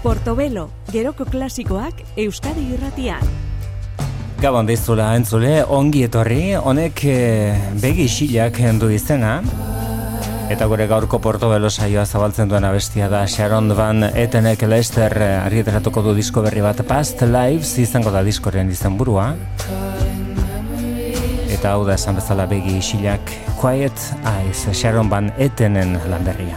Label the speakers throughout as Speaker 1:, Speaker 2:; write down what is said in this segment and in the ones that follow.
Speaker 1: Portobelo, geroko klasikoak Euskadi irratian.
Speaker 2: Gabon dizula entzule, ongi etorri, honek e, begi isilak du izena. Eta gure gaurko Portobelo saioa zabaltzen duen abestia da Sharon Van Etenek Lester eh, argiteratuko du disko berri bat Past Lives izango da diskoren izan burua. Eta hau da esan bezala begi isilak Quiet Eyes Sharon Van Etenen lanberria.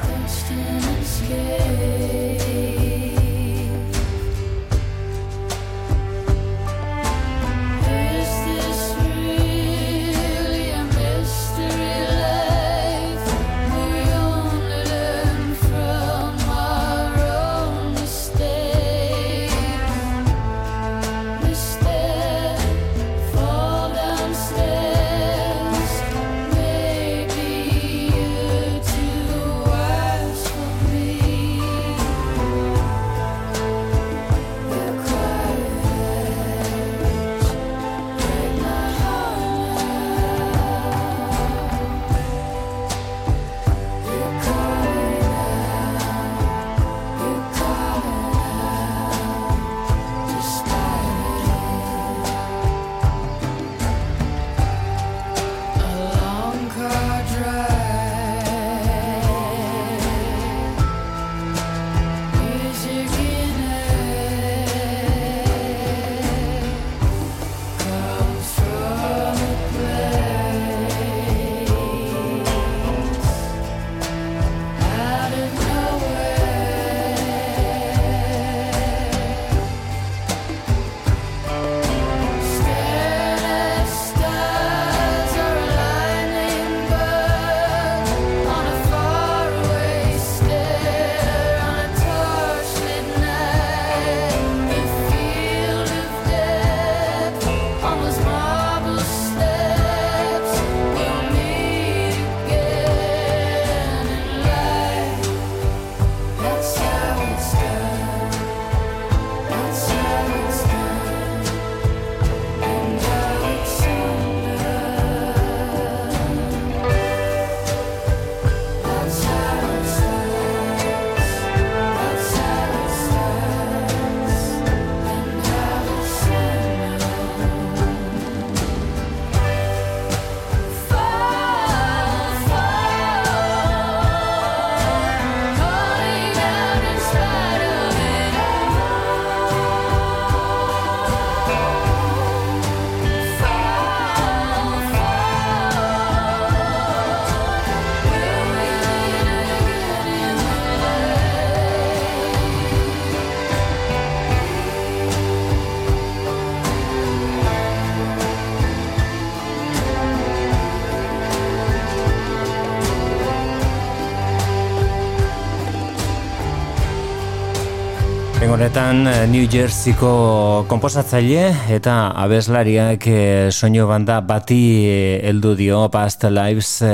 Speaker 2: Honetan eh, New Jerseyko komposatzaile eta abeslariak e, soinu banda bati eh, heldu dio Past Lives e,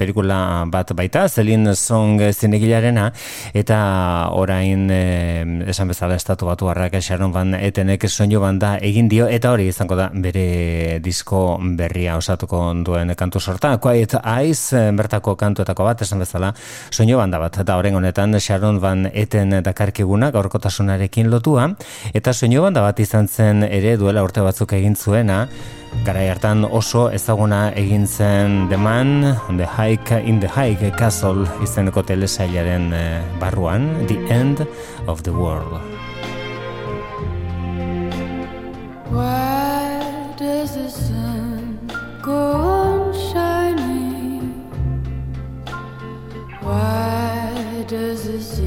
Speaker 2: pelikula bat baita, Zelin Song zinegilarena eta orain esan bezala estatu batu harrak Sharon Van Etenek soinu banda egin dio eta hori izango da bere disko berria osatuko duen kantu sorta. Quiet Eyes bertako kantuetako bat esan bezala soinu banda bat. Eta horren honetan Sharon Van Eten dakarkiguna gaurko osotasunarekin lotua eta soinu banda bat izan zen ere duela urte batzuk egin zuena. Garai hartan oso ezaguna egin zen The Man on the Hike in the Hike Castle izeneko telesailaren eh, barruan The End of the World. Why does the sun go on shining? Why does the sea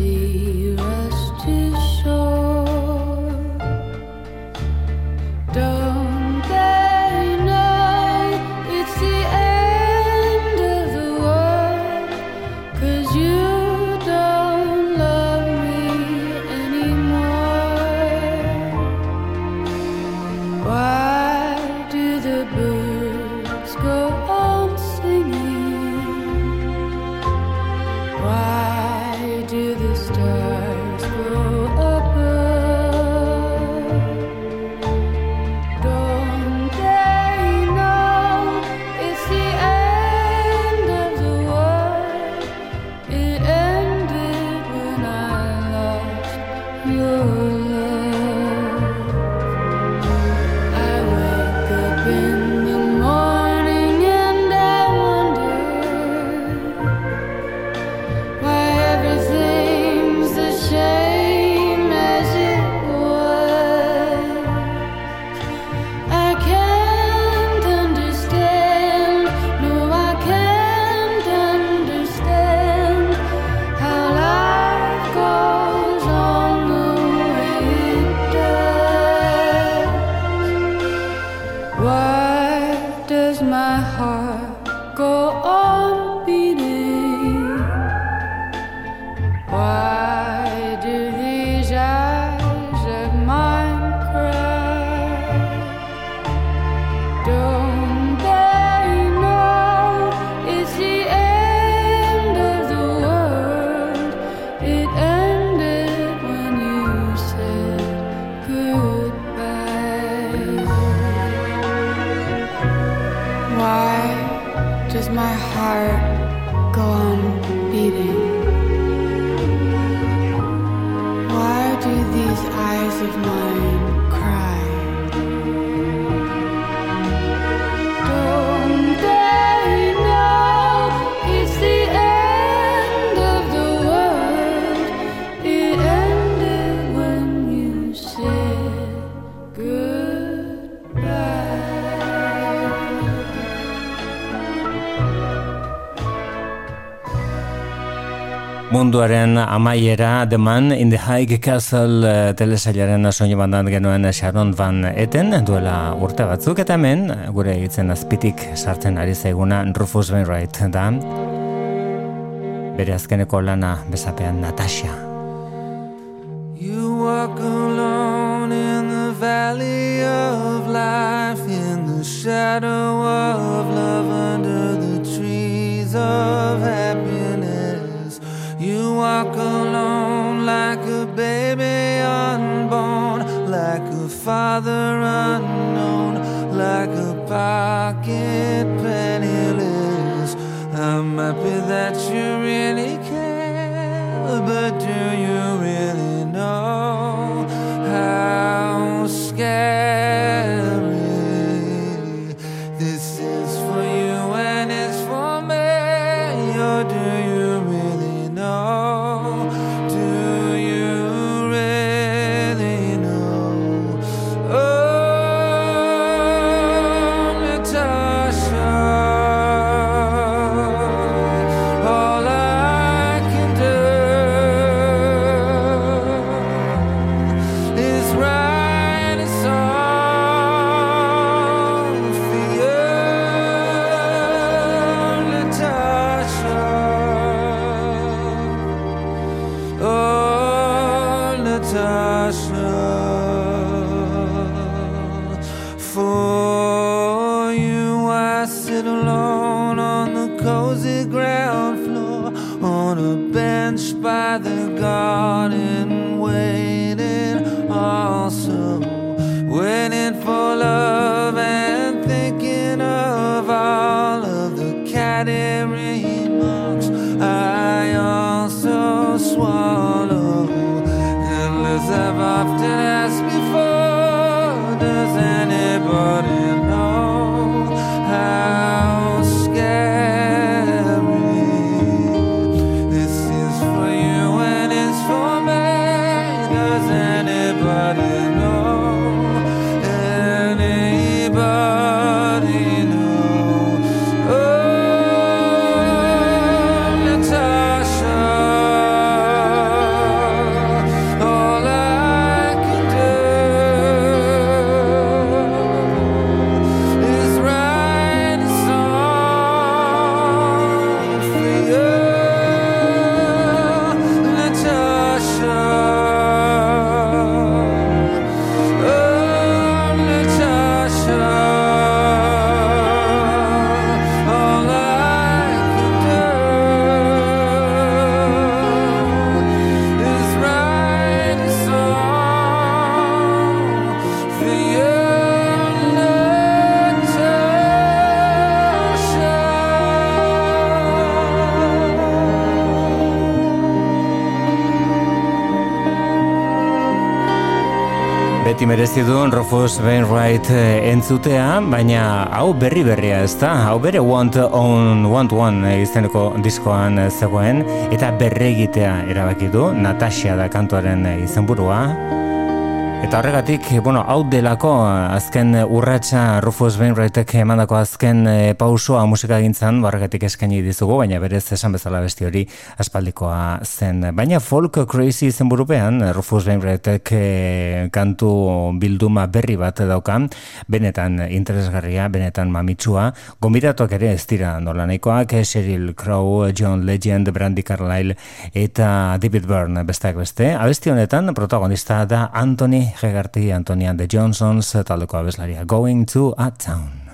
Speaker 3: munduaren amaiera The in the High Castle uh, telesailaren soinu bandan genuen Sharon Van Eten duela urte batzuk eta hemen gure hitzen azpitik sartzen ari zaiguna Rufus Wainwright da. Bere azkeneko lana bezapean Natasha. You walk alone in the valley of life in the shadow of love under the trees of happiness walk alone like a baby unborn, like a father unknown, like a pocket penniless. I'm happy that you really care, but do you really know how scared? Merezi duen Rufus Wainwright eh, entzutea, baina hau berri berria ez da, hau bere Want On Want One izteneko diskoan zegoen, eta berregitea erabaki du, Natasha da kantuaren izenburua.
Speaker 4: Eta horregatik, bueno, hau delako azken urratsa Rufus Wainwrightek emandako azken e, pausua musika gintzan, horregatik eskaini dizugu, baina berez esan bezala besti hori aspaldikoa zen. Baina folk crazy zen burupean, Rufus Wainwrightek e, kantu bilduma berri bat daukan, benetan interesgarria, benetan mamitsua, gombidatuak ere ez dira nola nahikoak, Sheryl Crow, John Legend, Brandy Carlyle eta David Byrne besteak beste. Abesti honetan, protagonista da Anthony Hegarty, Antonia de Johnsons, taldeko abeslaria Going to a Town.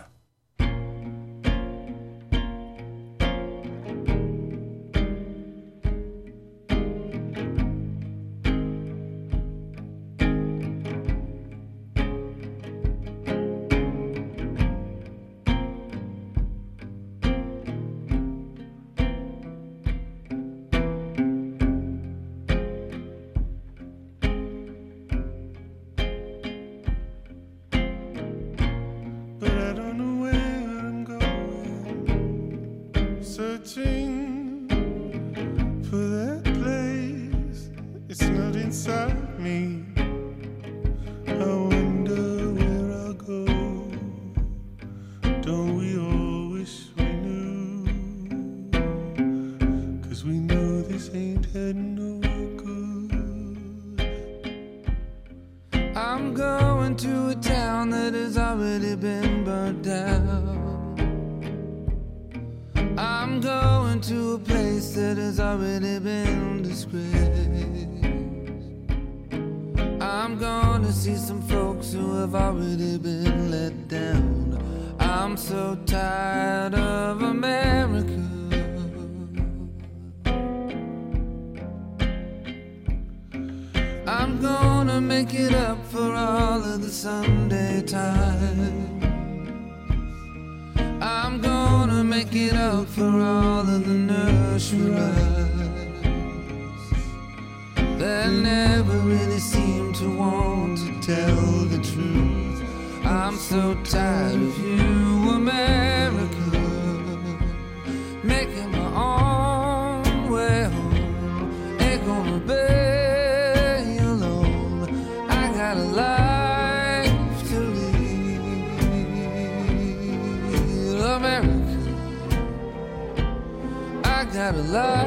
Speaker 3: love.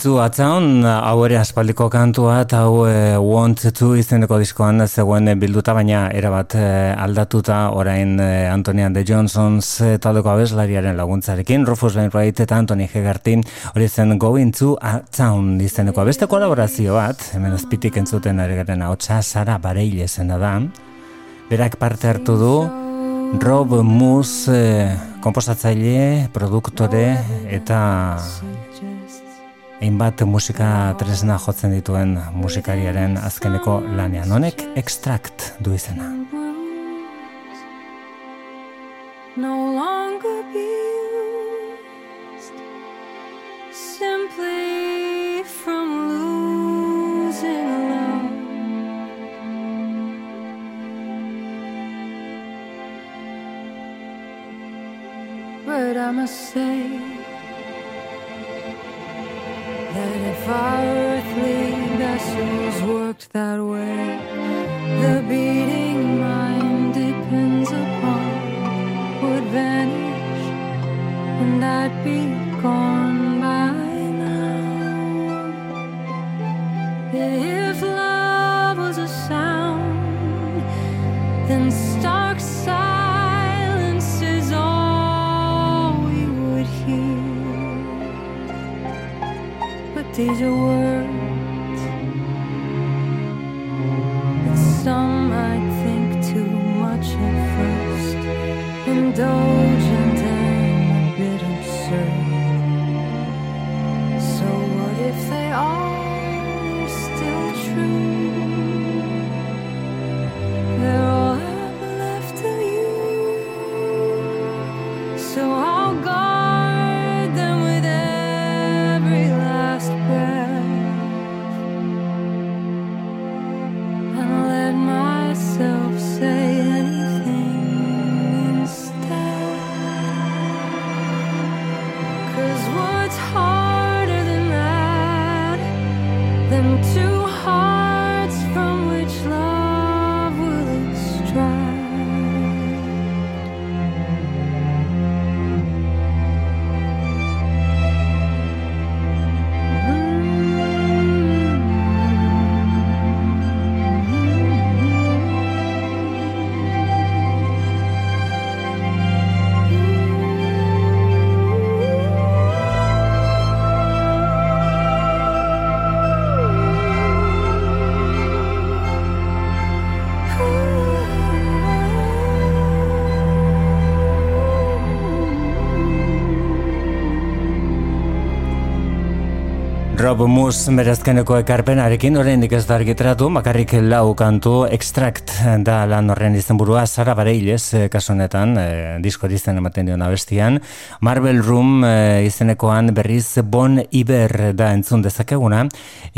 Speaker 5: Going to a town, hau ere aspaldiko kantua eta hau e, want to izeneko diskoan zegoen bilduta baina erabat e, aldatuta orain e, Antonian de Johnsons e, taldeko abeslariaren laguntzarekin Rufus Wainwright eta Anthony Hegartin hori zen going to town izeneko beste kolaborazio bat hemen azpitik entzuten ari garen hau Sara Bareile zena da. Berak parte hartu du Rob Moose komposatzaile, produktore eta Einbat musika tresna jotzen dituen musikariaren azkeneko lanean. Honek extract du izena. No longer be Simply from losing alone But I must say that if our earthly vessels worked that way, don't Rob Mus berazkeneko ekarpenarekin oraindik ez da argitratu, makarrik lau kantu extract da lan horren izenburua Sara Bareilez eh, kasu honetan eh, disko dizen ematen dion abestian Marvel Room eh, izenekoan berriz Bon Iber da entzun dezakeguna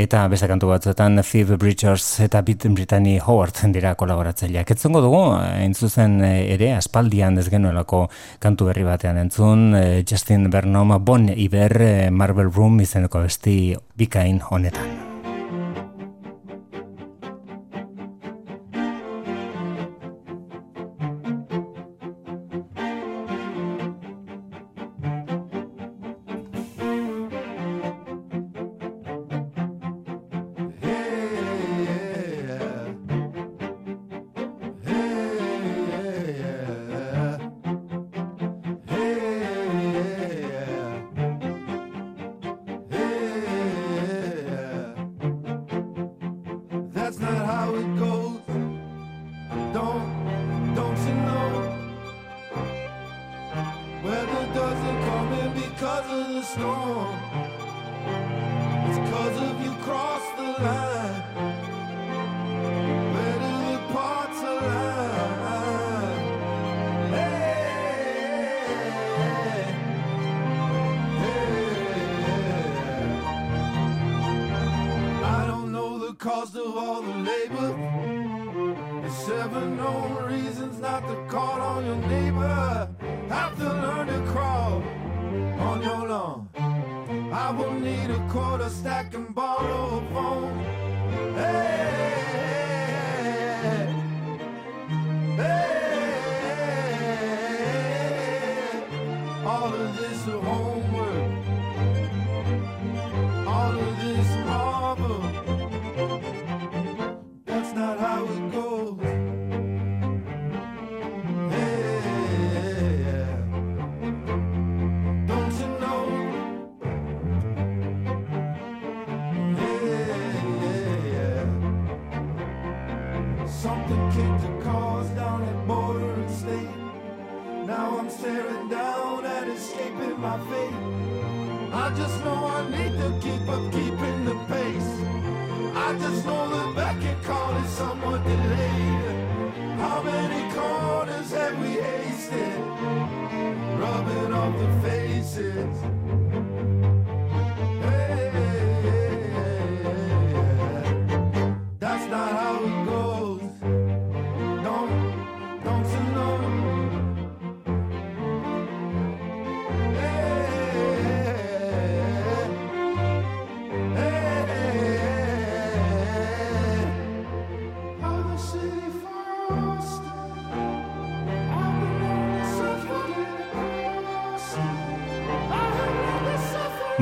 Speaker 5: eta beste kantu batzuetan Phoebe Bridgers eta Beat Brittany Howard dira kolaboratzaileak. Etzongo dugu entzuzen ere aspaldian ez genuelako kantu berri batean entzun Justin Bernom Bon Iber Marvel Room izeneko abesti bikain honetan.
Speaker 6: cause of the storm. It's cause of you cross the line. Where do the parts align? Hey, hey. I don't know the cost of all the labor. There's seven known reasons not to call. stack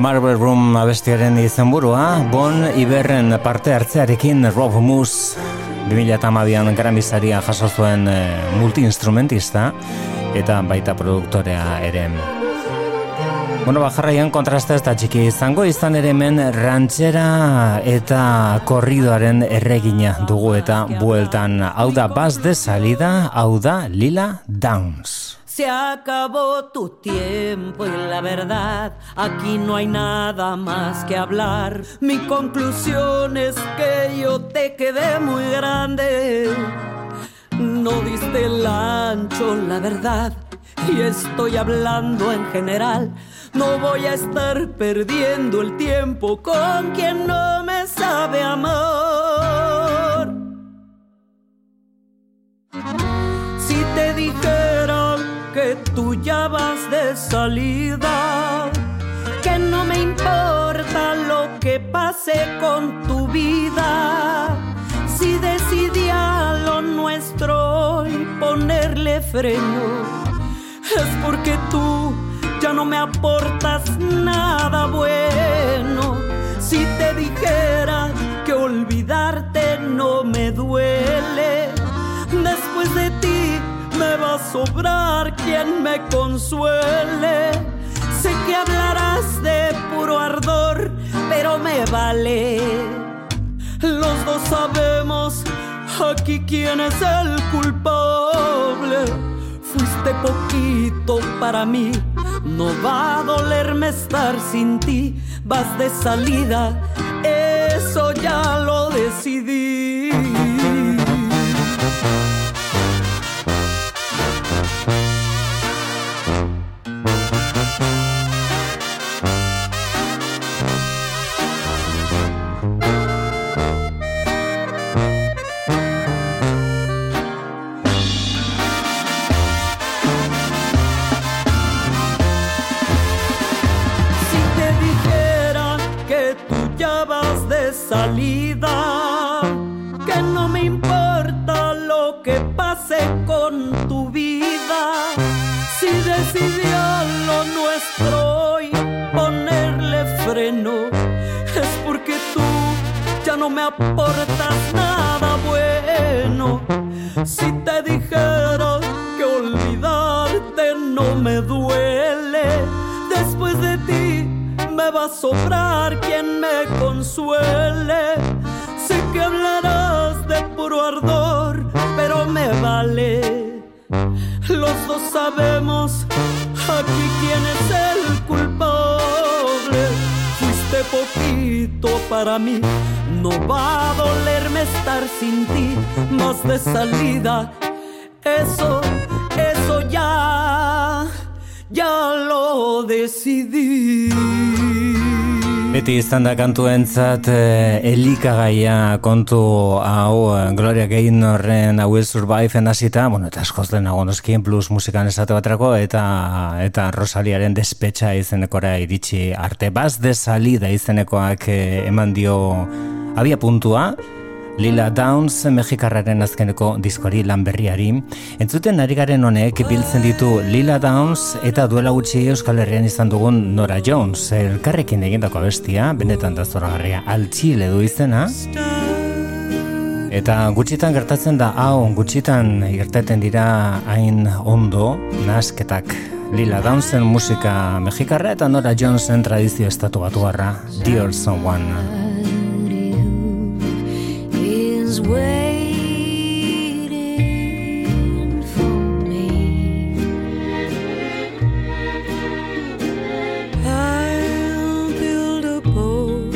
Speaker 4: Marble Room abestiaren izenburua, Bon Iberren parte hartzearekin Rob Moose 2008an garamizaria jaso zuen e, multi-instrumentista eta baita produktorea ere. Bueno, bajarraian kontrasta ez da txiki izango, izan ere men rantzera eta korridoaren erregina dugu eta bueltan. Hau da baz de salida, hau da lila downs.
Speaker 7: Se acabó tu tiempo y la verdad, aquí no hay nada más que hablar. Mi conclusión es que yo te quedé muy grande. No diste el ancho, la verdad, y estoy hablando en general. No voy a estar perdiendo el tiempo con quien no me sabe amar. Tú ya vas de salida, que no me importa lo que pase con tu vida. Si decidí a lo nuestro y ponerle freno, es porque tú ya no me aportas nada bueno. Si te dijera que olvidarte no me duele, me va a sobrar quien me consuele. Sé que hablarás de puro ardor, pero me vale. Los dos sabemos aquí quién es el culpable. Fuiste poquito para mí, no va a dolerme estar sin ti. Vas de salida, eso ya lo decidí. Salida, que no me importa lo que pase con tu vida. Si decidió lo nuestro hoy ponerle freno, es porque tú ya no me aportas nada bueno. Si te sobrar quien me consuele. Sé que hablarás de puro ardor, pero me vale. Los dos sabemos aquí quién es el culpable. Fuiste poquito para mí, no va a dolerme estar sin ti, más de salida. Eso, eso ya ya lo decidí.
Speaker 4: Beti izan da kantu entzat eh, elikagaia kontu hau eh, Gloria Gaynor-ren I Will Survive enazita, bueno, eta eskoz den agonoskin plus musikan esate batrako eta eta Rosaliaren despetxa izenekora iritsi arte. Baz de salida izenekoak eh, eman dio abia puntua,
Speaker 8: Lila Downs Mexikarraren azkeneko diskori lan berriari. Entzuten ari garen honek biltzen ditu Lila Downs eta duela gutxi Euskal Herrian izan dugun Nora Jones. Elkarrekin egindako bestia, benetan da zoragarria, altxile du izena. Eta gutxitan gertatzen da hau, gutxitan gertaten dira hain ondo, nasketak Lila Downsen musika mexikarra eta Nora Jonesen tradizio estatu batu harra, Dear Someone. waiting for me. I'll build a boat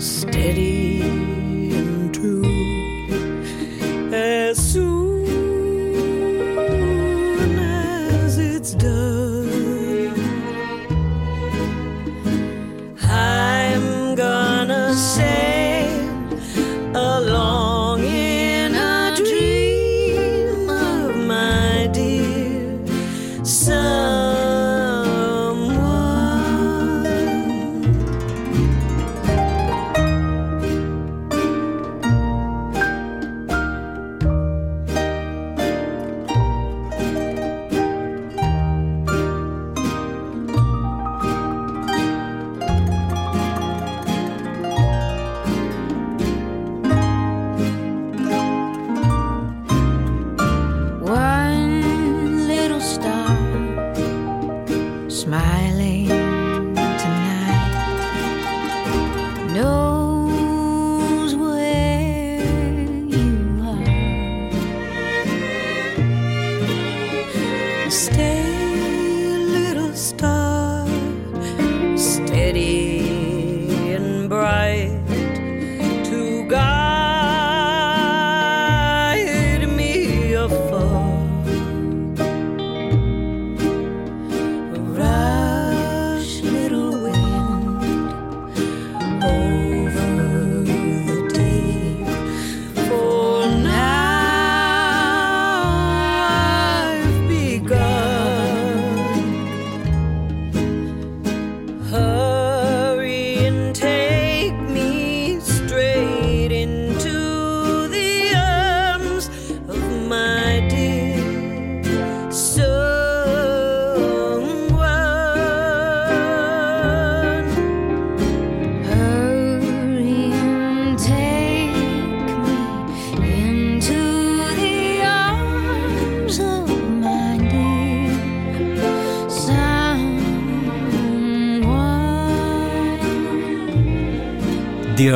Speaker 8: steady and true as soon.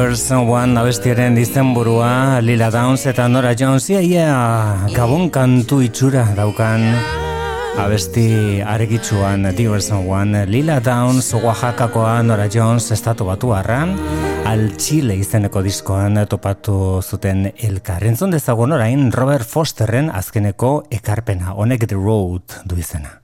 Speaker 8: Dear Someone abestiaren burua Lila Downs eta Nora Jones. Ia ia gabon kantu itxura daukan abesti argitzuan Dear Someone Lila Downs Oaxacakoa Nora Jones estatu batu arran al Chile izeneko diskoan topatu zuten elkar. Entzun dezagun orain Robert Fosterren azkeneko ekarpena honek The Road du izena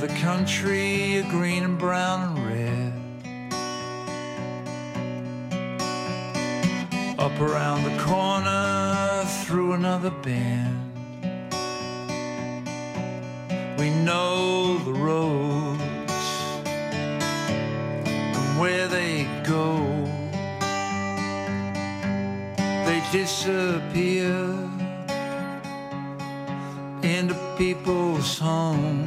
Speaker 3: the country are green and brown and red. Up around the corner, through another bend. We know the roads and where they go. They disappear into people's homes.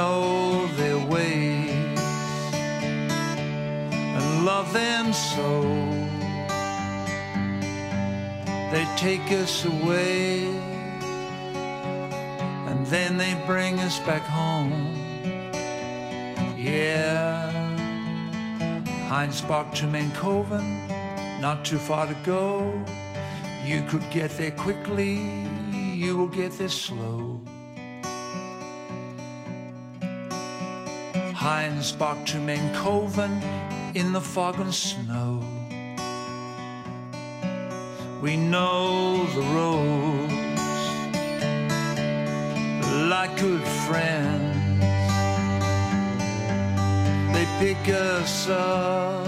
Speaker 3: Know their ways and love them so. They take us away and then they bring us back home. Yeah, Heinz Bach to Mankoven, not too far to go. You could get there quickly, you will get there slow. Heinsbach to Menkoven in the fog and snow. We know the roads like good friends. They pick us up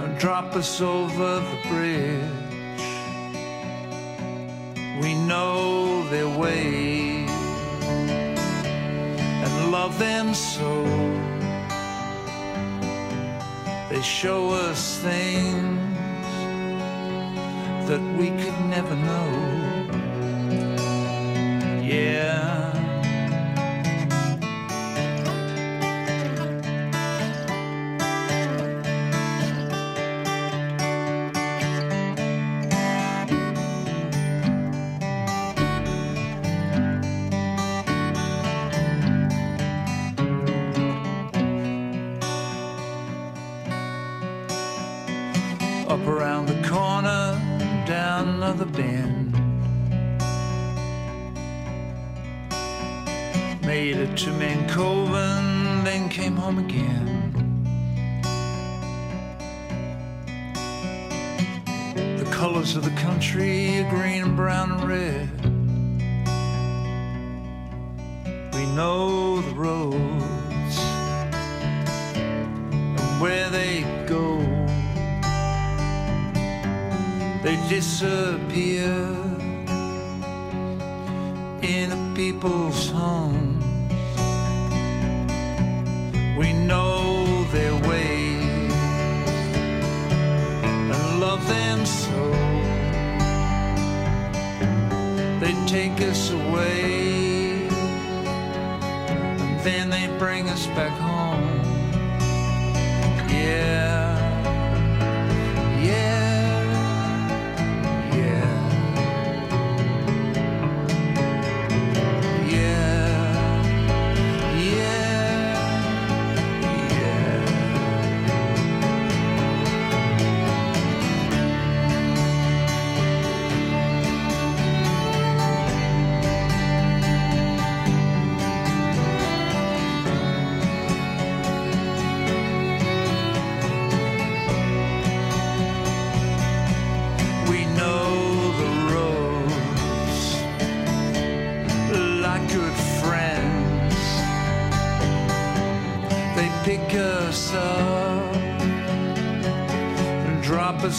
Speaker 3: and drop us over the bridge. We know their ways love them so. They show us things that we could never know.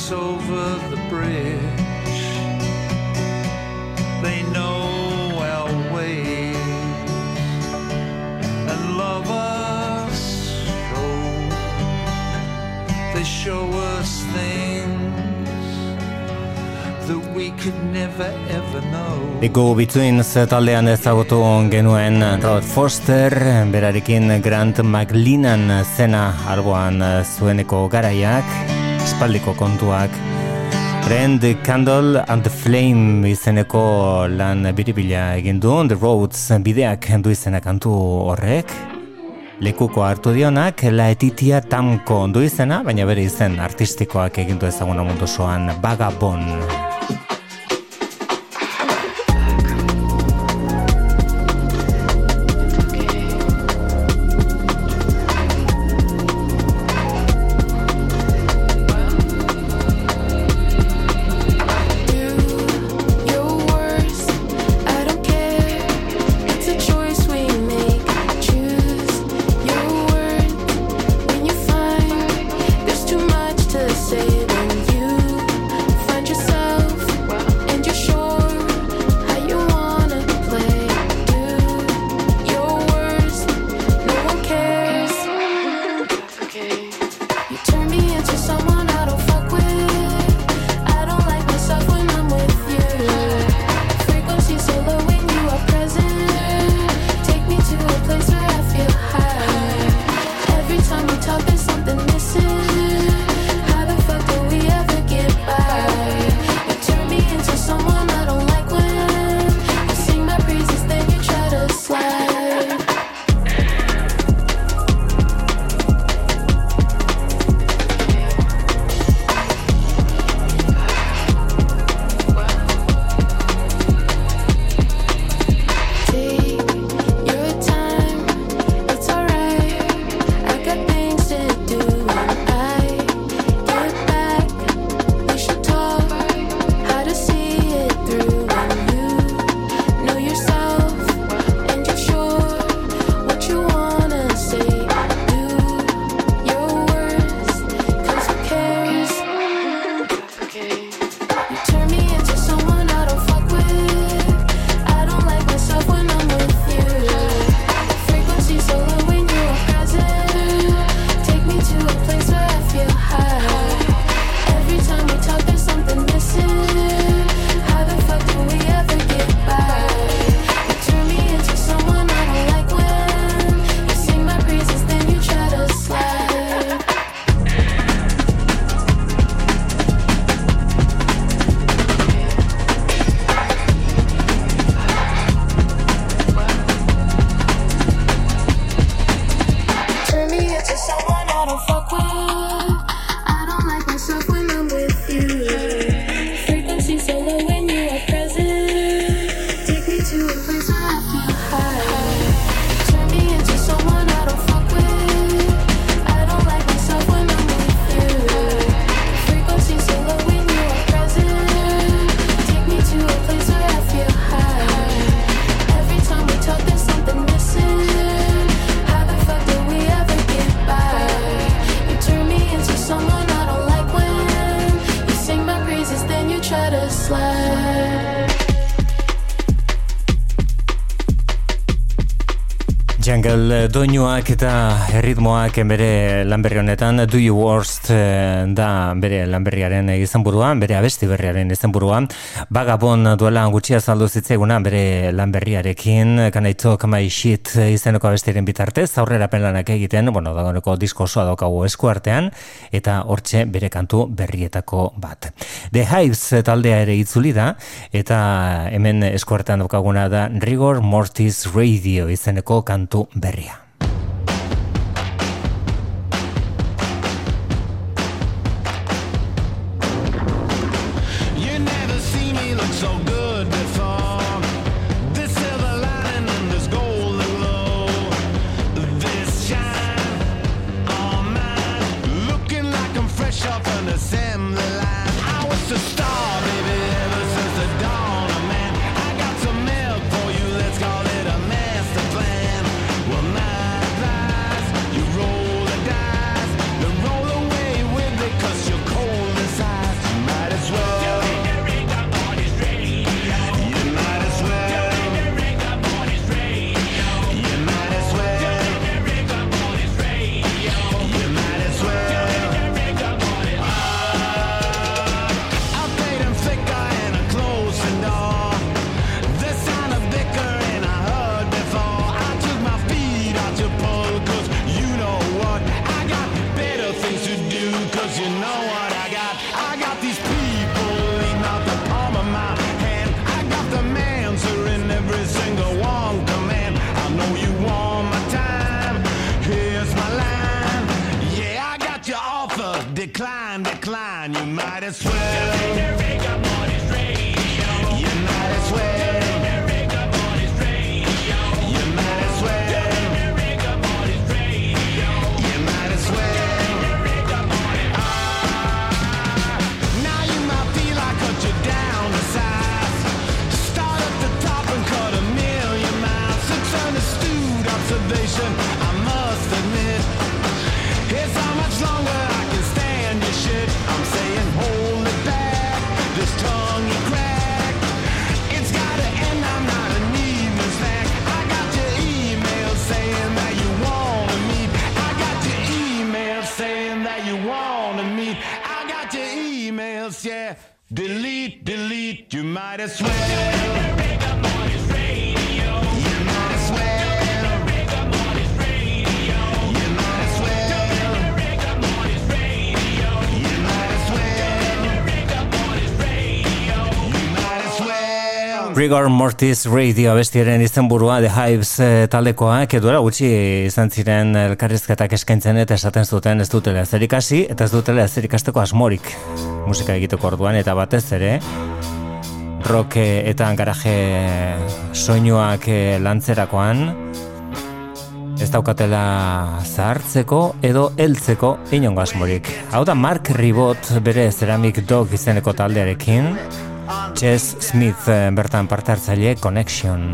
Speaker 3: Drop us over the bridge. They know our ways and love us so. They show us things that we could never ever know.
Speaker 4: The Go Betweens taldean ezagutu genuen Rod Foster, berarekin Grant McLeanan zena alboan zueneko garaiak, espaldiko kontuak. Brand Candle and the Flame izeneko lan biribila egin du, The Roads bideak du izena kantu horrek. Lekuko hartu dionak, La Etitia Tamko du izena, baina bere izen artistikoak egin du ezaguna mundu soan Vagabond.
Speaker 9: Doinuak eta erritmoak bere lanberri honetan Do You Worst eh, da bere lanberriaren izenburuan, bere abesti berriaren izenburuan. Bagabon duela gutxia zaldu zitzaiguna bere lanberriarekin, kanaito kamai shit izeneko abestiren bitartez, aurrera penlanak egiten, bueno, dagoeneko disko osoa daukagu eskuartean, eta hortxe bere kantu berrietako bat. The Hives taldea ere itzuli da, eta hemen eskuartean daukaguna da Rigor Mortis Radio izeneko kantu berria. Rigor Mortis Radio bestiaren izenburua The Hives e, taldekoa, edoera gutxi izan ziren elkarrizketak eskaintzen eta esaten zuten ez dutela zerikasi eta ez dutela zerikasteko asmorik musika egiteko orduan eta batez ere rock eta garaje soinuak eh, lantzerakoan ez daukatela zahartzeko edo heltzeko inongo asmorik. Hau da Mark Ribot bere Ceramic Dog izeneko taldearekin Chess Smith eh, bertan parte hartzaile Connection.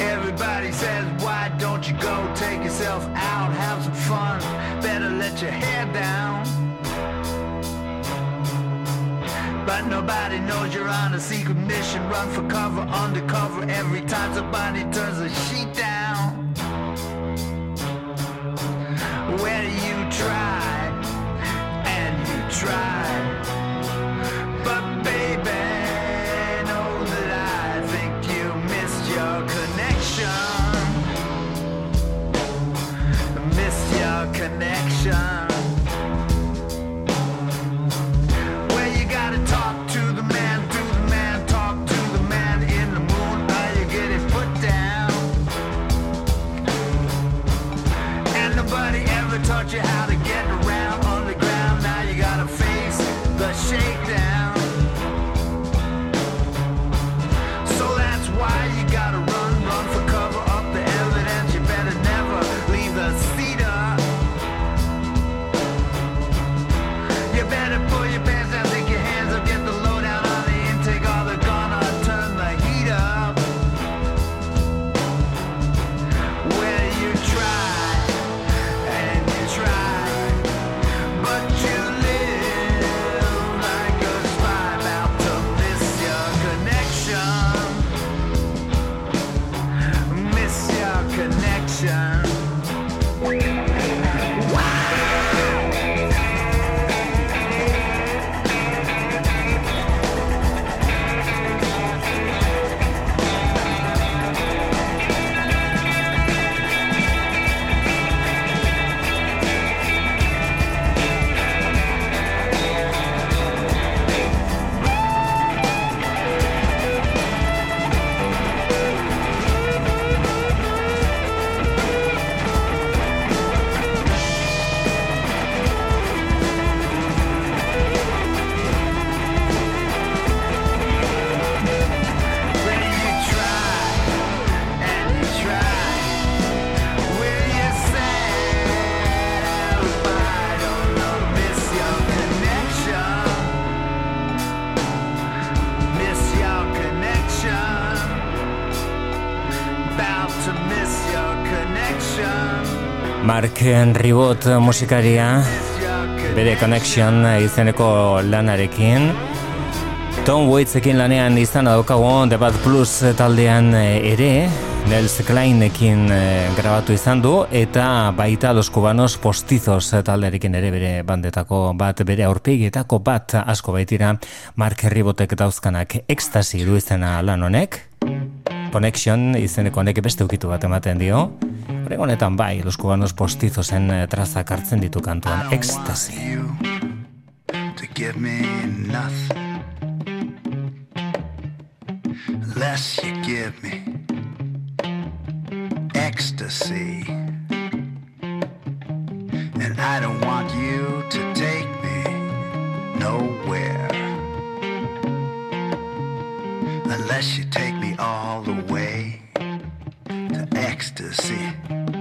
Speaker 9: Everybody says, why don't you go take yourself out, have some fun, better let your head But nobody knows you're on a secret mission. Run for cover, undercover. Every time somebody turns a sheet down. Where you try and you try. But baby, know that I think you missed your connection. Missed your connection.
Speaker 4: Mark Ribot musikaria bere connection izeneko lanarekin. Tom Waitsekin lanean izan daukago The Bad Plus taldean ere Nels Kleinekin eh, grabatu izan du eta baita Los Cubanos Postizos taldearekin ere bere bandetako bat bere aurpegietako bat asko baitira Mark Ribotek dauzkanak ekstasi du izena lan honek. Connection izeneko honek beste ukitu bat ematen dio honetan bai, los cubanos postizosen eh, trazak hartzen ditu kantuan, ekstasi. To give me nothing Less you give me Ecstasy And I don't want you to take me nowhere Unless you take me all the way ecstasy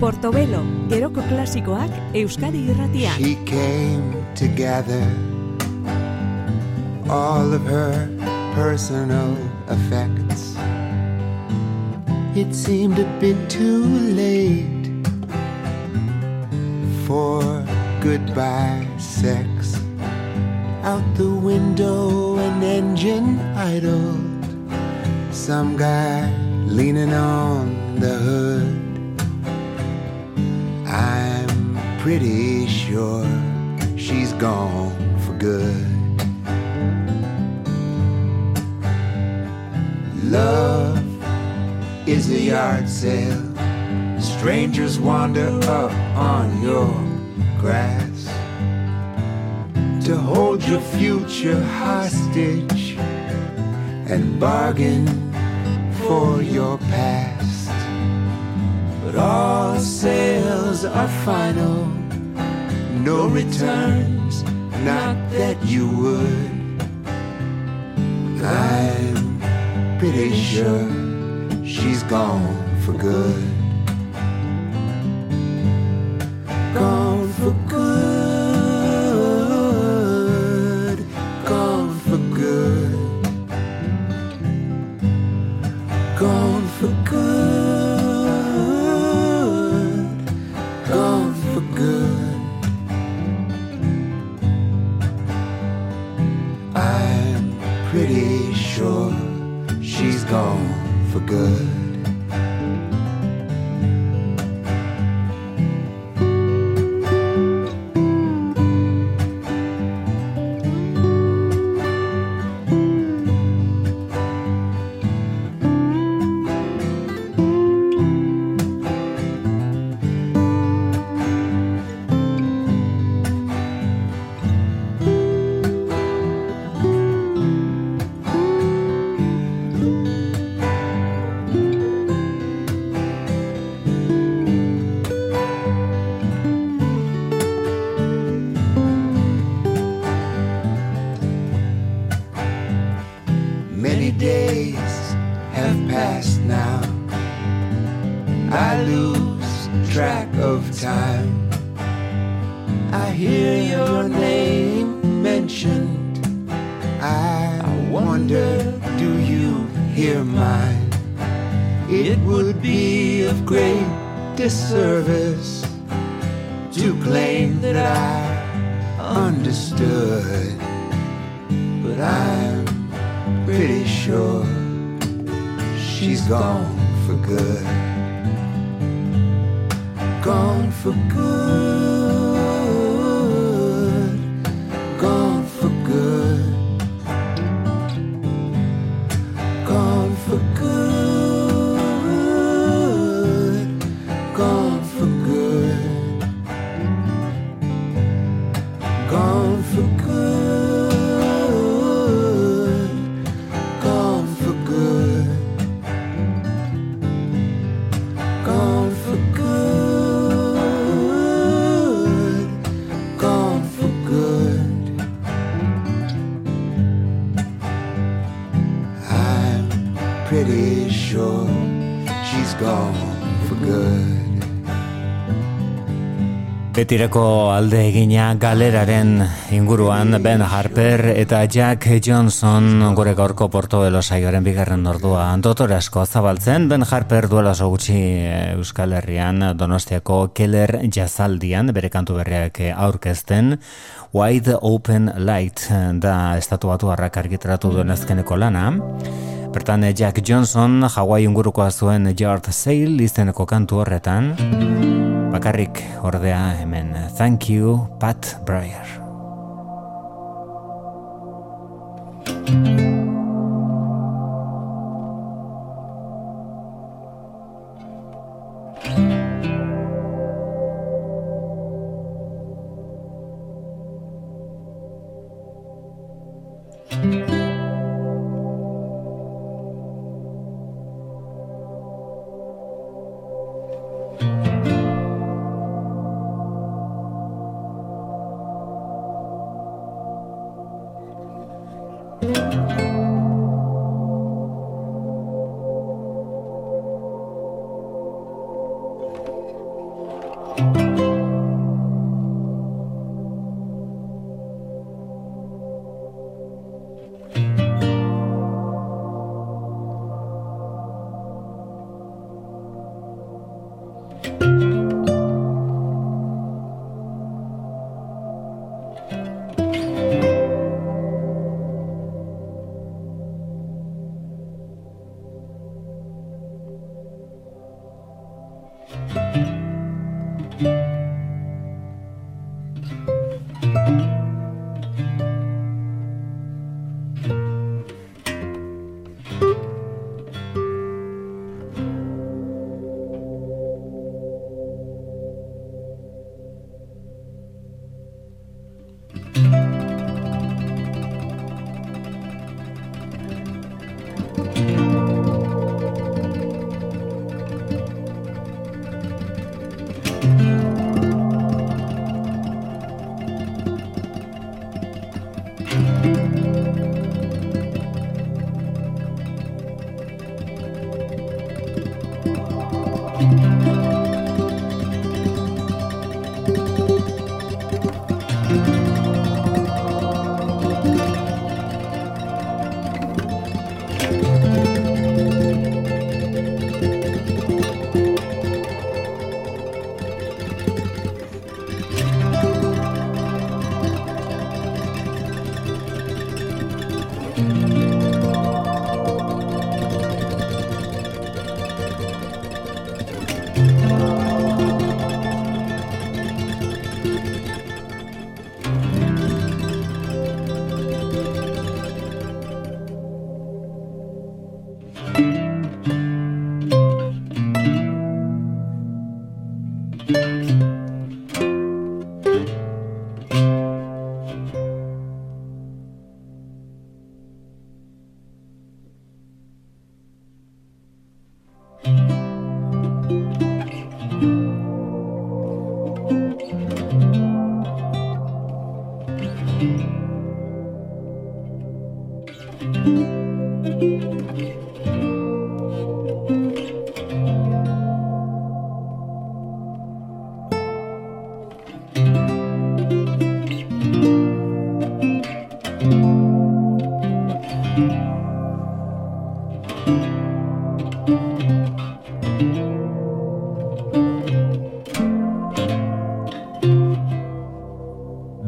Speaker 1: Portobelo, geroko klasikoak Euskadi irratian.
Speaker 10: She came together all of her personal effects. It seemed a bit too late for goodbye sex. Out the window, an engine idled. Some guy leaning on the hood. Pretty sure she's gone for good. Love is a yard sale. Strangers wander up on your grass to hold your future hostage and bargain for your past. But all sales are final, no returns, not that you would. I'm pretty sure she's gone for good. Gone for good.
Speaker 4: Betireko alde egina galeraren inguruan Ben Harper eta Jack Johnson gure gaurko Portobelo saioaren bigarren ordua. Dotore asko zabaltzen Ben Harper duela oso gutxi eh, Euskal Herrian Donostiako Keller jazaldian bere kantu berriak aurkezten Wide Open Light da estatu batu harrak argitaratu duen azkeneko lana. Bertan Jack Johnson Hawaii ingurukoa zuen Yard Sale izeneko kantu horretan. Bakarrik ordea hemen Thank you Pat Breyer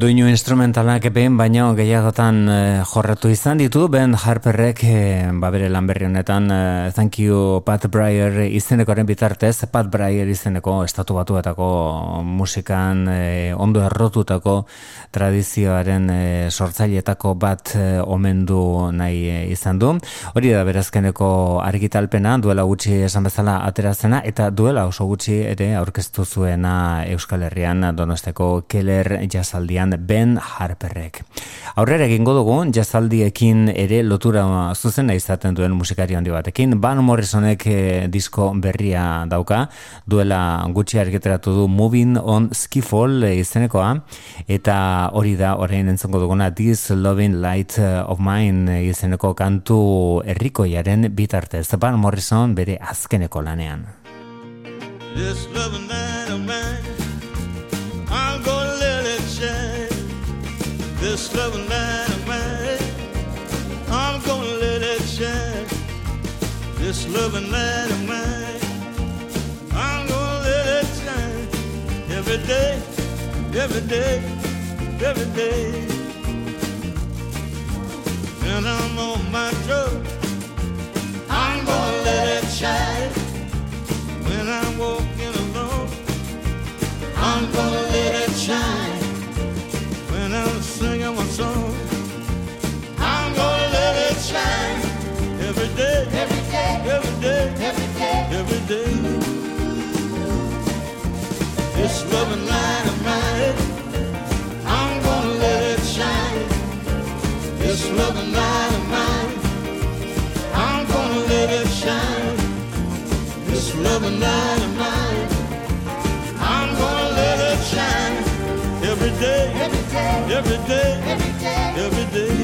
Speaker 4: Doinu instrumentalak ben baino gehiagotan eh, jorratu izan ditu Ben Harperrek eh, ba bere lan berri honetan eh, Thank you Pat Breyer izenekoren bitartez Pat Breyer izeneko estatu batuetako musikan eh, ondo errotutako tradizioaren eh, sortzailetako bat eh, omendu nahi eh, izan du. Hori da berazkeneko argitalpena duela gutxi esan bezala aterazena eta duela oso gutxi ere aurkeztu zuena Euskal Herrian Donosteko Keller jazaldian Ben Harperrek. Aurrera egingo dugu jazaldiekin ere lotura zuzena izaten duen musikari handi batekin. Van Morrisonek eh, disko berria dauka, duela gutxi argiteratu du Moving on Skiffle eh, izenekoa, eta hori da orain entzongo duguna This Loving Light of Mine eh, izeneko kantu herrikoiaren bitartez. Van Morrison bere azkeneko lanean.
Speaker 11: This loving light of mine, loving light of mine, I'm gonna let it shine. Every day, every day, every day. When I'm on my truck, I'm gonna let it shine. When I'm walking alone, I'm gonna let it shine. When I'm singing my song, I'm gonna let it shine. Every day, every every day. This loving light of mine, I'm gonna let it shine. This loving light of mine, I'm gonna let it shine this loving light of mine. I'm gonna let it shine every day, every day, every day, every day, every day.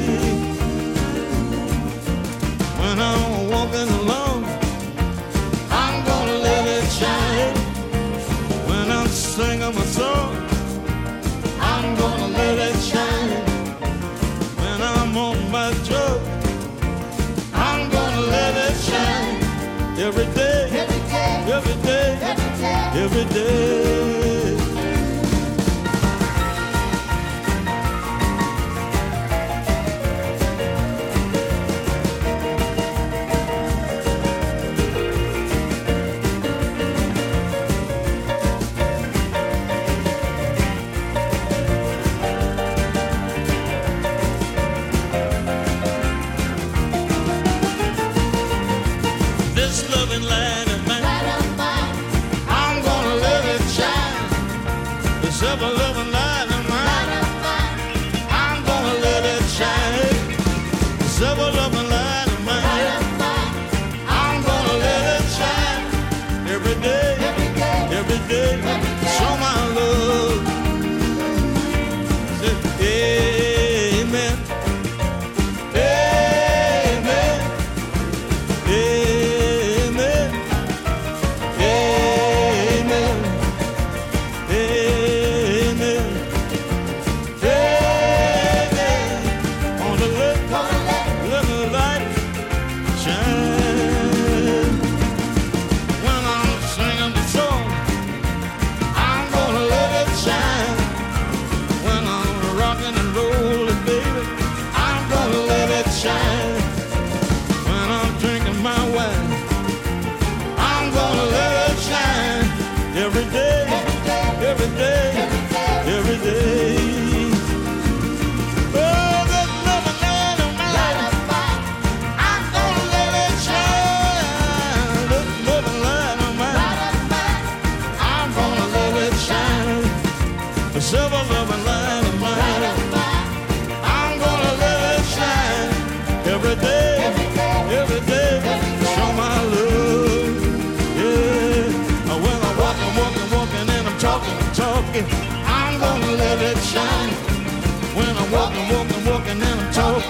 Speaker 11: When I'm walking alone,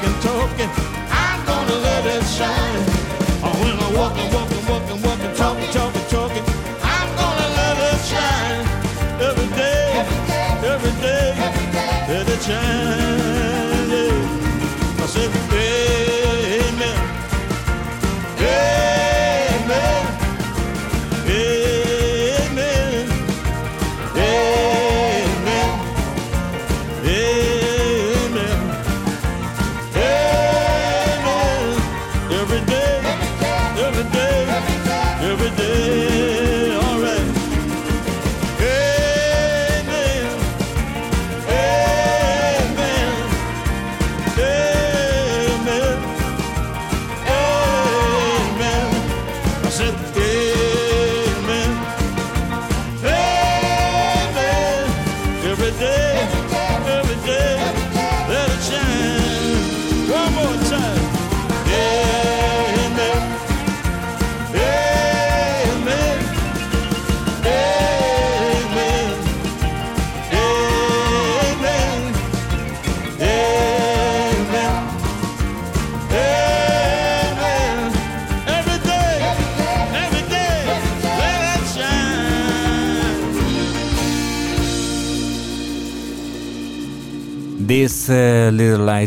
Speaker 11: can talk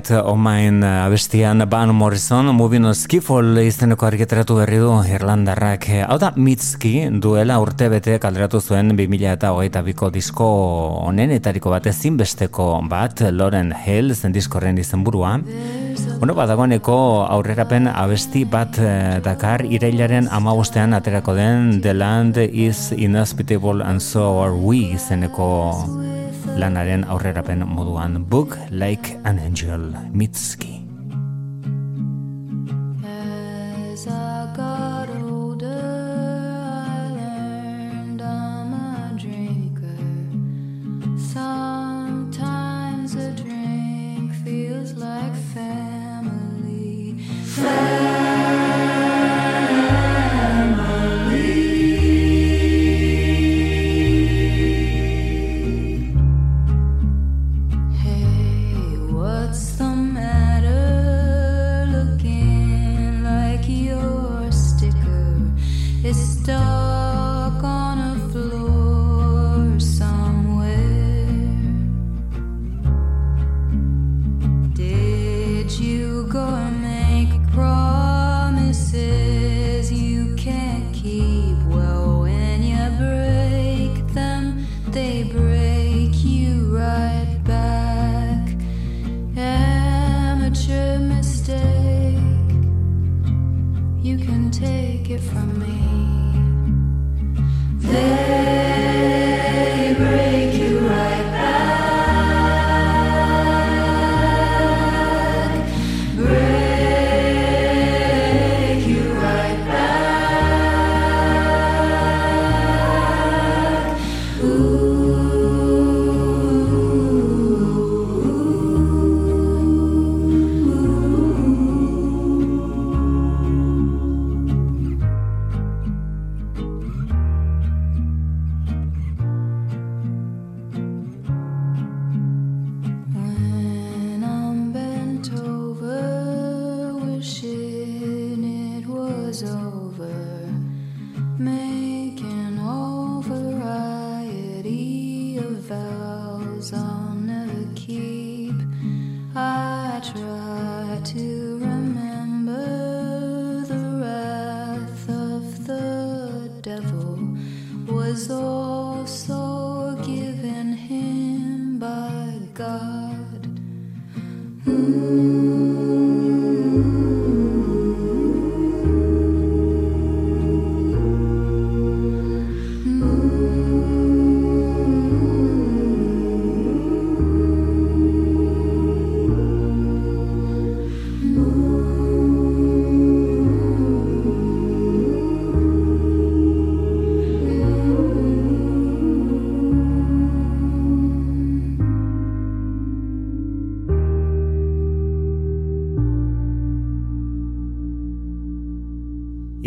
Speaker 11: Night Omain oh
Speaker 5: eh, abestian Van Morrison Moving on Skiffol izeneko argitaratu berri du Irlandarrak. Eh, hau da, Mitski duela urtebete kalderatu zuen 2000 eta hogeita biko disko onenetariko bat ezinbesteko bat Loren Hill zen diskorren izen burua. Bueno, badagoneko aurrerapen abesti bat eh, dakar irailaren amagustean aterako den The Land is Inhospitable and So Are We izeneko Lanaren aurrerapen moduan Book Like an Angel Mitski.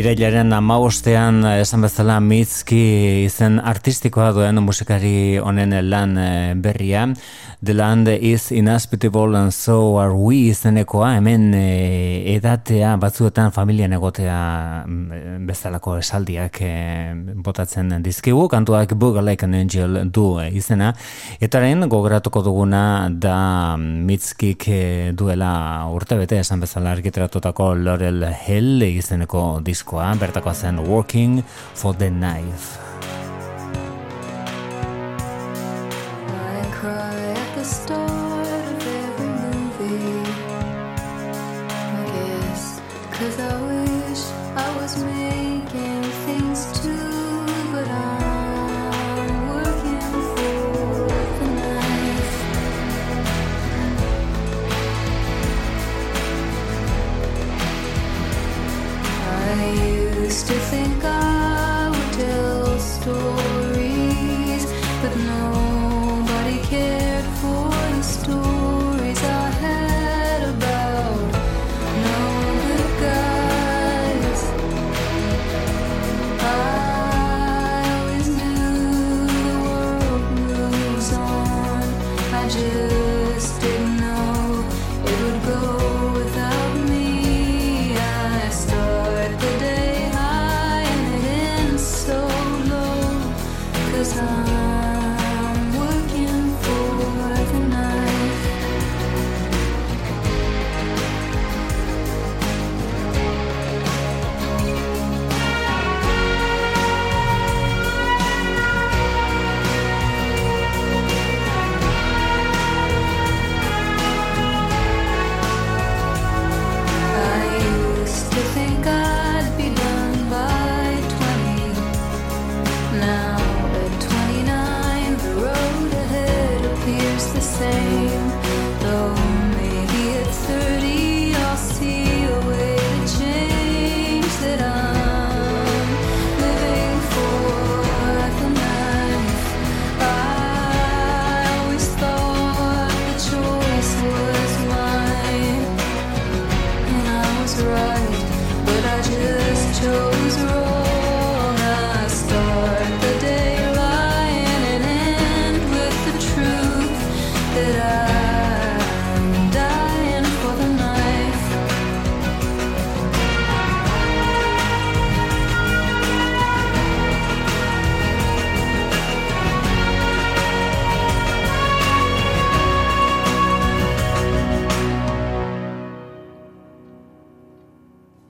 Speaker 5: Irailaren amabostean esan bezala Mitski izen artistikoa duen musikari honen lan eh, berria. The land is inhospitable and so are we izenekoa hemen eh, edatea batzuetan familian egotea mm, bezalako esaldiak eh, botatzen dizkigu. Kantuak Bug Like an Angel du eh, izena. Etaren gogoratuko duguna da Mitskik eh, duela urtebete esan bezala argiteratutako Laurel Hell izeneko diskoa, bertakoa zen Working for the Knife.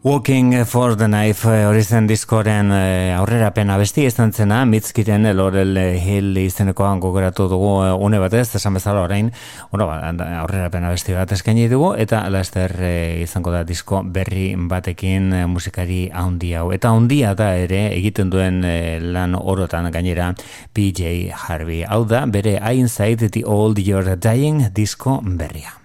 Speaker 5: Walking for the Knife eh, hori zen diskoren eh, aurrerapen abesti izan zena, Mitzkiren Laurel Hill izenekoan gogoratu dugu eh, une batez, esan bezala orain, bueno, ba, aurrerapen abesti bat eskaini dugu, eta laster eh, izango da disko berri batekin eh, musikari handi hau. Eta handia da ere egiten duen eh, lan orotan gainera PJ Harvey. Hau da, bere Inside the Old You're Dying disko berria.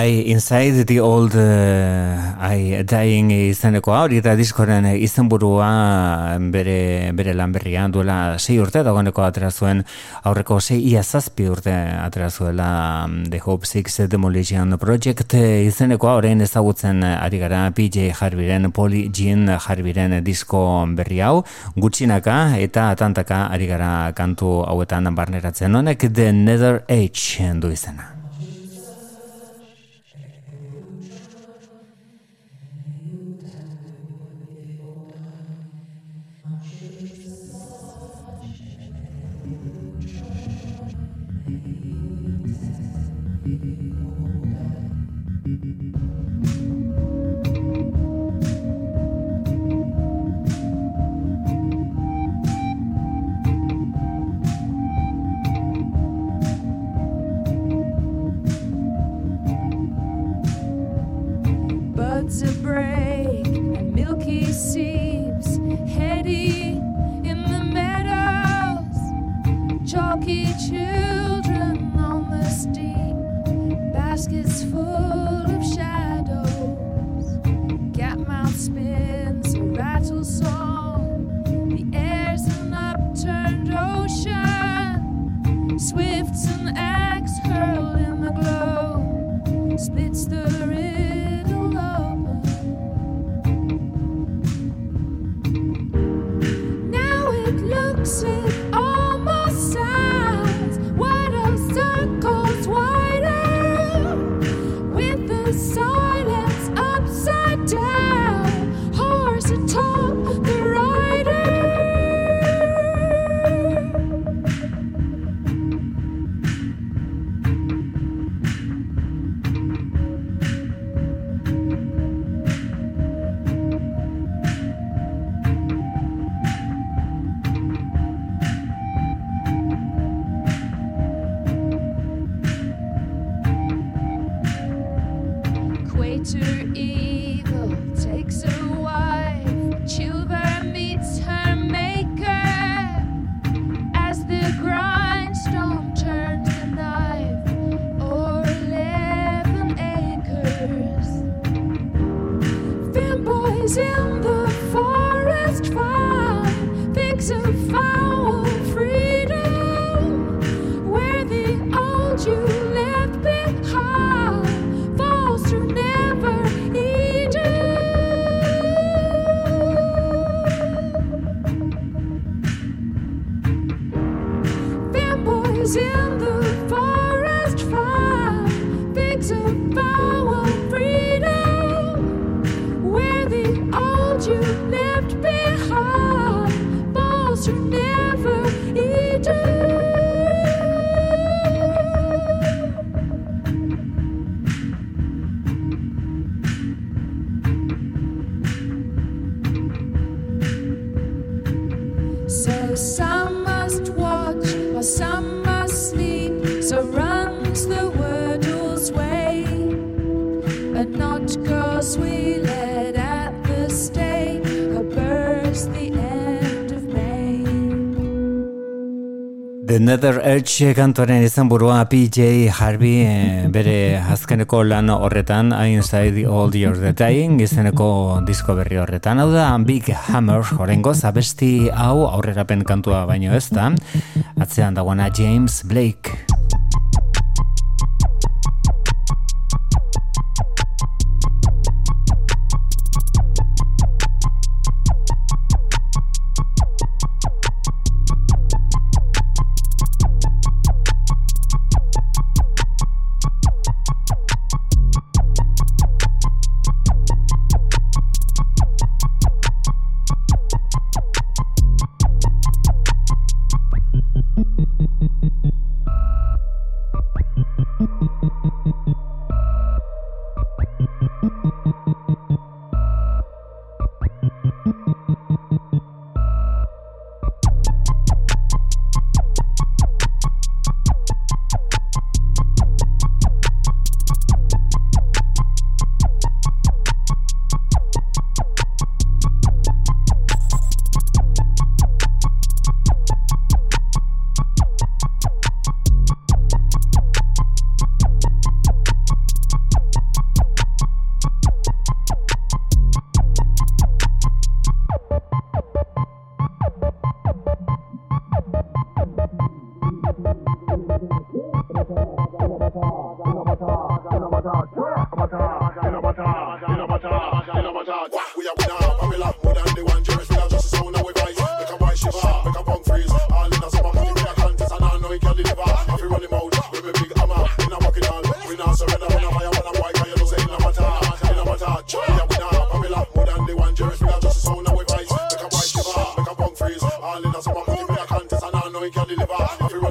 Speaker 4: I Inside the Old uh, I Dying izenekoa hori eta diskoren izenburua bere, bere lan berrian duela sei urte dagoeneko atera zuen aurreko sei ia zazpi urte atera zuela um, The Hope Six Demolition Project izenekoa. Orain ezagutzen ari gara PJ Harbiren Poli Jean Harbiren disko berri hau. Gutxinaka eta atantaka ari gara kantu hauetan barneratzen honek The Nether Age du izena the Zoom. Nether Edge kantoren izan PJ Harvey e, bere azkeneko lan horretan Inside Year the Dying izeneko disko berri horretan. Hau da Big Hammer horrengo zabesti hau aurrerapen kantua baino ez da. Atzean dagoena James Blake we can deliver.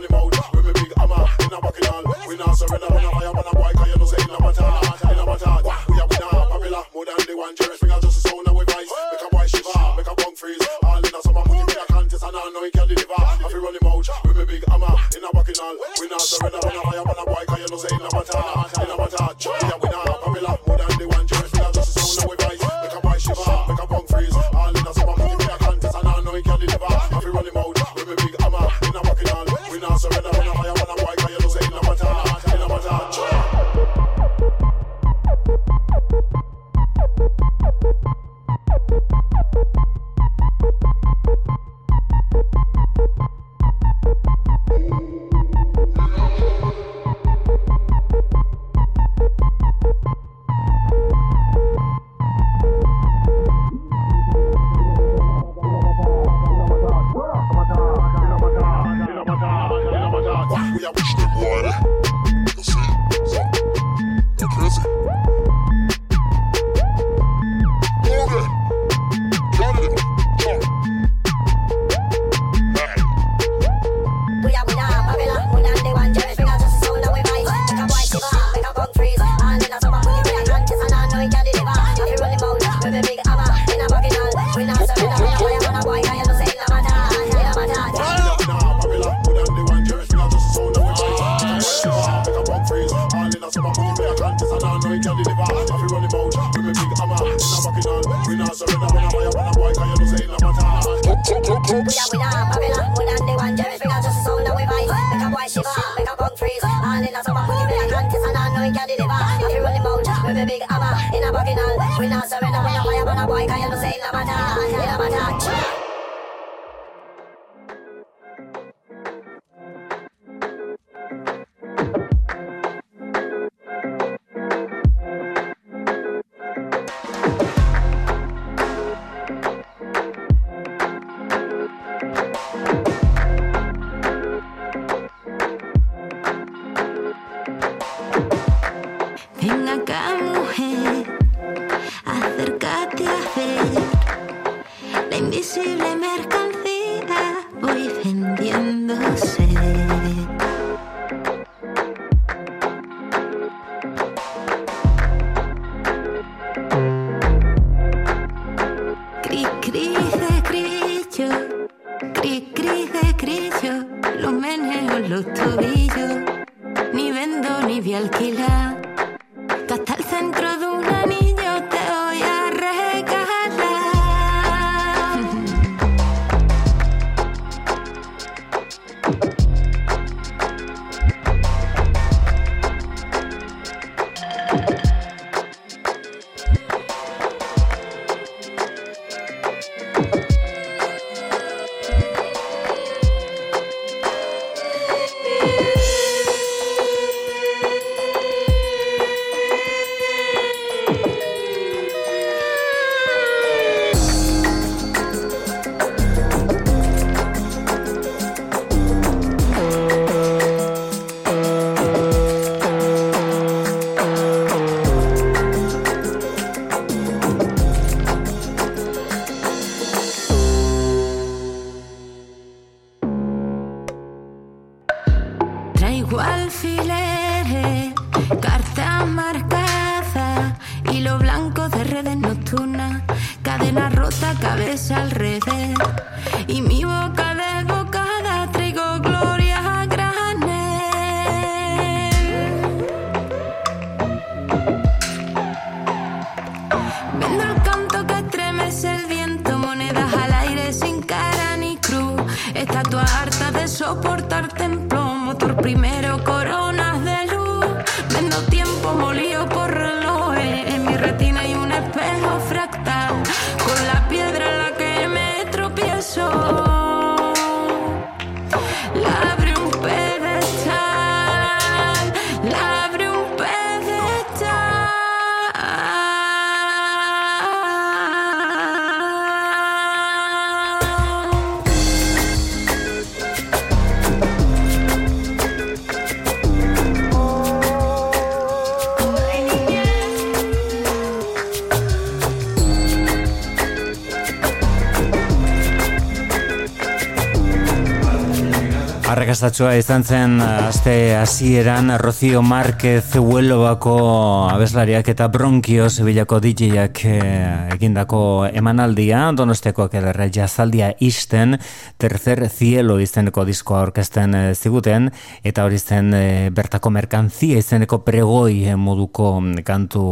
Speaker 4: Arrakastatua izan zen aste hasieran Rocío Márquez Huelobako abeslariak eta Bronkio Sevillako DJak eh, egindako emanaldia. Donostiakoak ederra jazaldia isten Tercer Cielo izeneko diskoa orkesten eh, ziguten eta hori zen eh, bertako merkantzia izeneko pregoi moduko kantu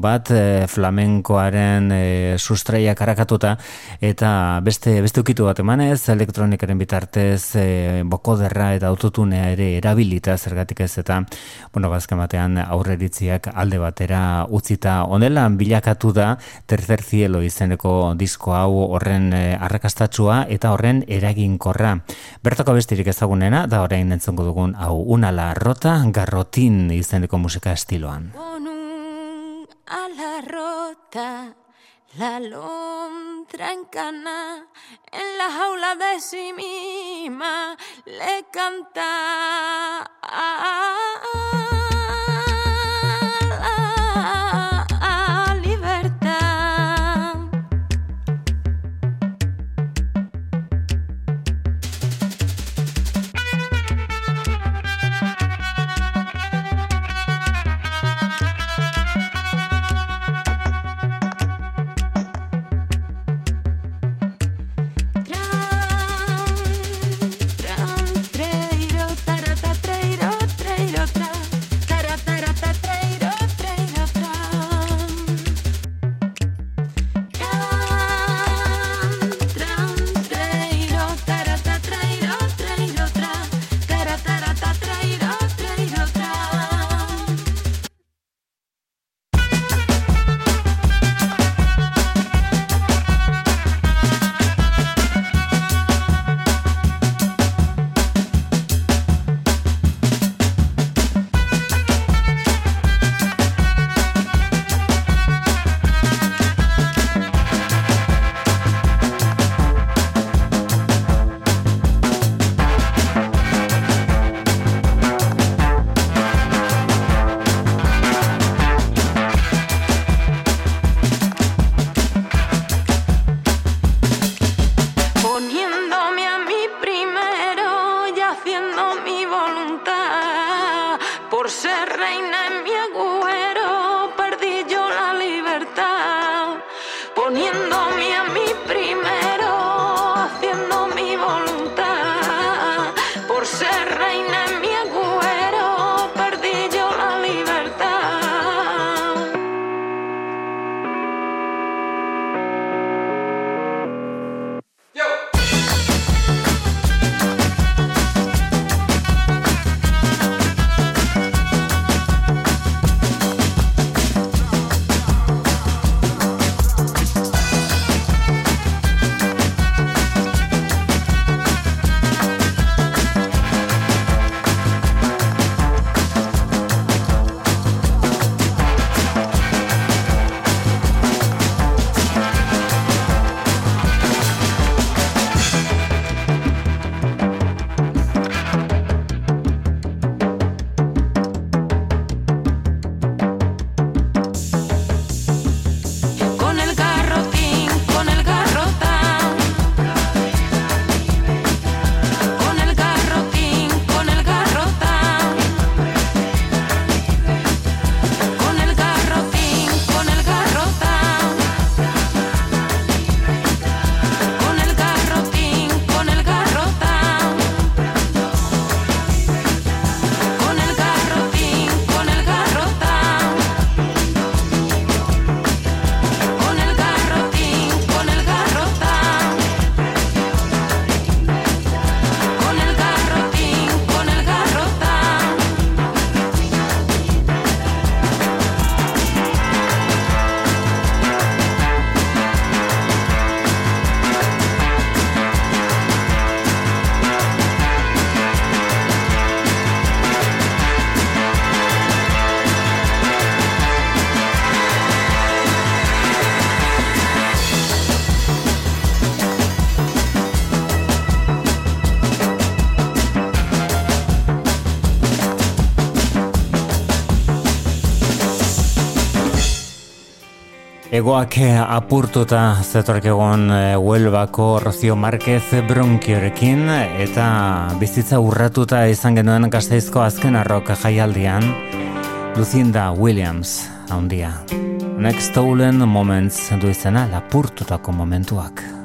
Speaker 4: bat flamenkoaren sustraiak arakatuta eta beste beste ukitu bat emanez elektronikaren bitartez bokoderra eta autotunea ere erabilita zergatik ez eta bueno, bazken batean aurreritziak alde batera utzita. Onela bilakatu da tercer cielo izeneko disko hau horren eh, arrakastatsua eta horren eraginkorra. Bertako bestirik ezagunena da orain entzongo dugun hau unala rota garrotin izeneko musika estiloan.
Speaker 12: Ala rota La lontra encana en la jaula de sí misma le canta.
Speaker 4: Egoak eh, apurtuta zetorek egon eh, Huelbako Rocio Márquez Bronkiorekin eta bizitza urratuta izan genuen kasteizko azken arrok jaialdian Lucinda Williams haundia. Next Stolen Moments du izena lapurtutako momentuak.
Speaker 8: momentuak.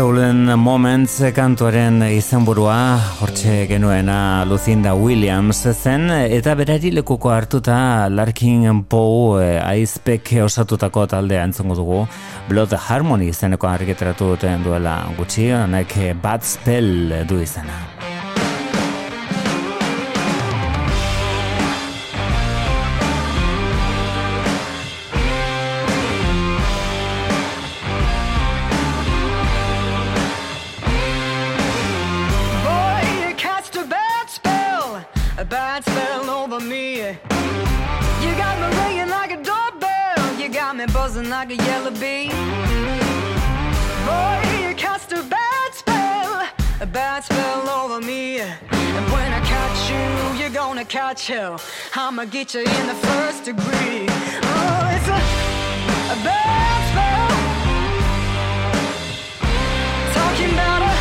Speaker 8: Stolen Moments
Speaker 4: kantuaren izenburua hortxe genuena Lucinda Williams zen eta berari lekuko hartuta Larkin Poe e, aizpek osatutako taldea entzongo dugu Blood Harmony izeneko argitratu duten duela gutxi honek Bad Spell du izena.
Speaker 13: like a yellow bee. Boy, you cast a bad spell, a bad spell over me. And when I catch you, you're gonna catch hell. I'ma get you in the first degree. Oh, it's a, a bad spell. Talking about a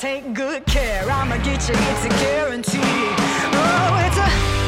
Speaker 13: take good care. I'ma get you, it's a guarantee. Oh, it's a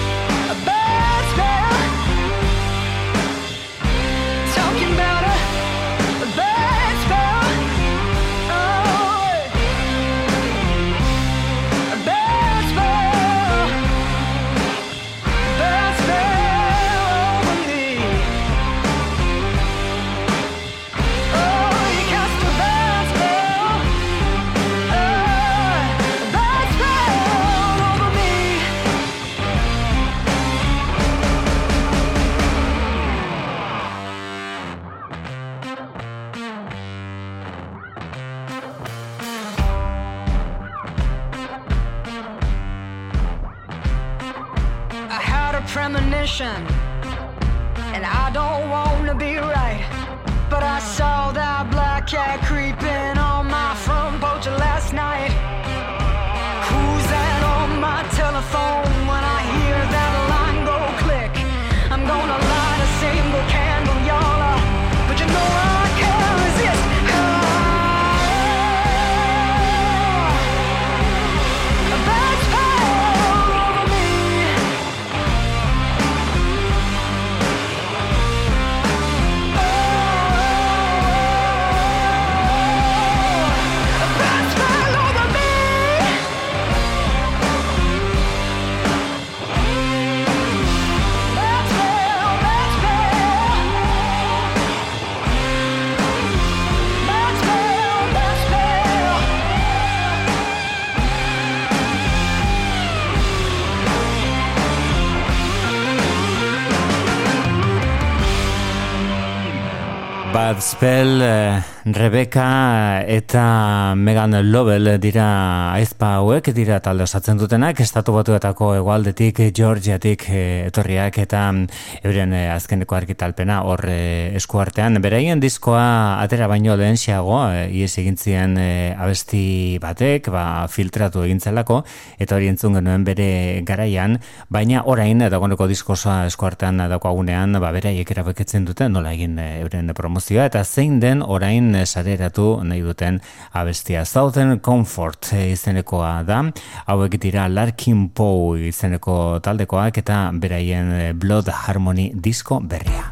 Speaker 4: s'appelle eh, Rebeka eta Megan Lovell dira aizpa hauek dira talde osatzen dutenak estatu batuetako egualdetik Georgiatik eh, etorriak eta mm, euren eh, azkeneko argitalpena hor eh, eskuartean. Beraien diskoa atera baino lehen siago ies egintzien abesti batek ba, filtratu egintzelako eta hori entzun genuen bere garaian baina orain dagoneko disko osoa eskuartean daukagunean ba, beraiek erabeketzen dute nola egin euren promozioa eta zein den orain sareratu nahi duten abestia. Southern Comfort izenekoa da, hauek dira Larkin Poe izeneko taldekoak eta beraien eh, Blood Harmony disko berria.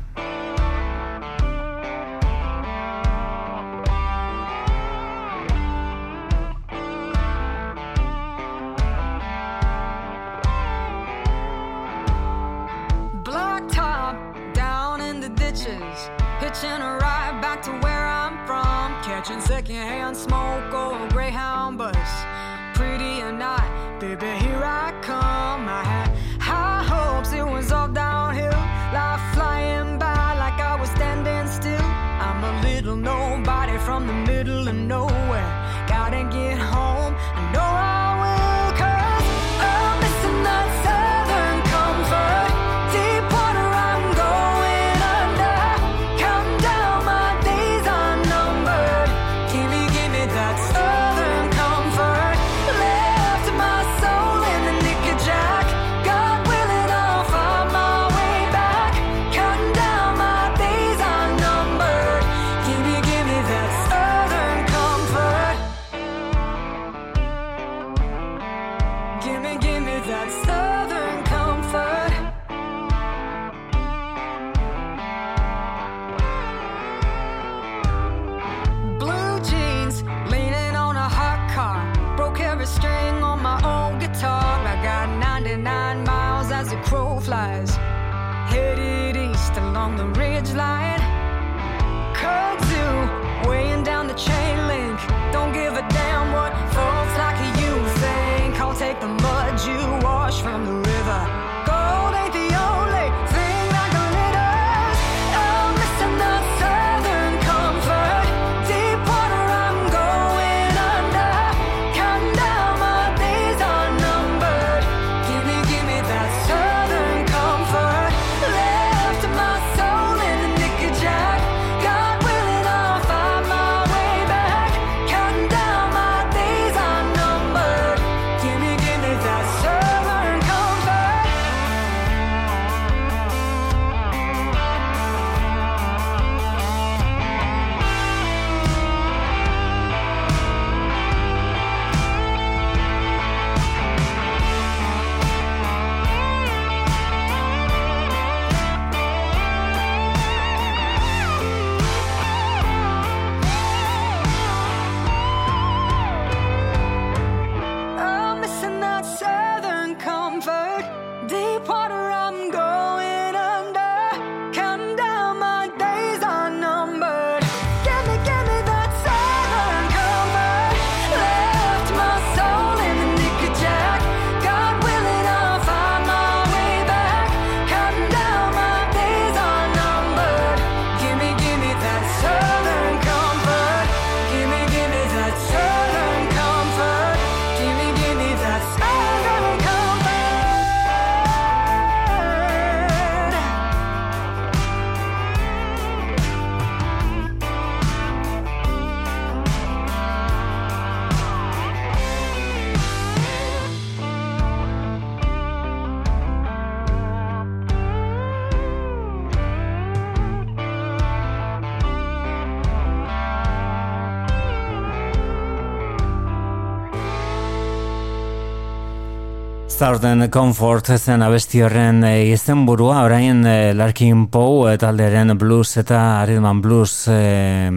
Speaker 13: Southern Comfort
Speaker 10: zen abesti horren e, izenburua. Orain e, Larkin Poe talderen blues eta rhythm blues e,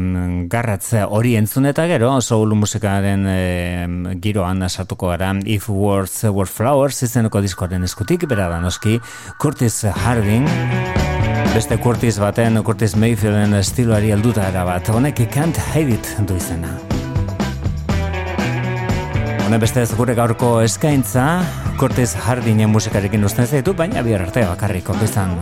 Speaker 10: garratze hori entzun eta gero soul musikaren e, giroan sartuko gara. If Words Were Flowers izeneko diskoaren eskutik bera da noski Curtis Harding. Beste Curtis baten Curtis Mayfielden estiloari alduta erabat. Honek Can't Hide It du izena. Hone beste ez gure gaurko eskaintza, Cortez Hardinen musikarekin usten zaitu, baina bihar arte bakarriko bizan.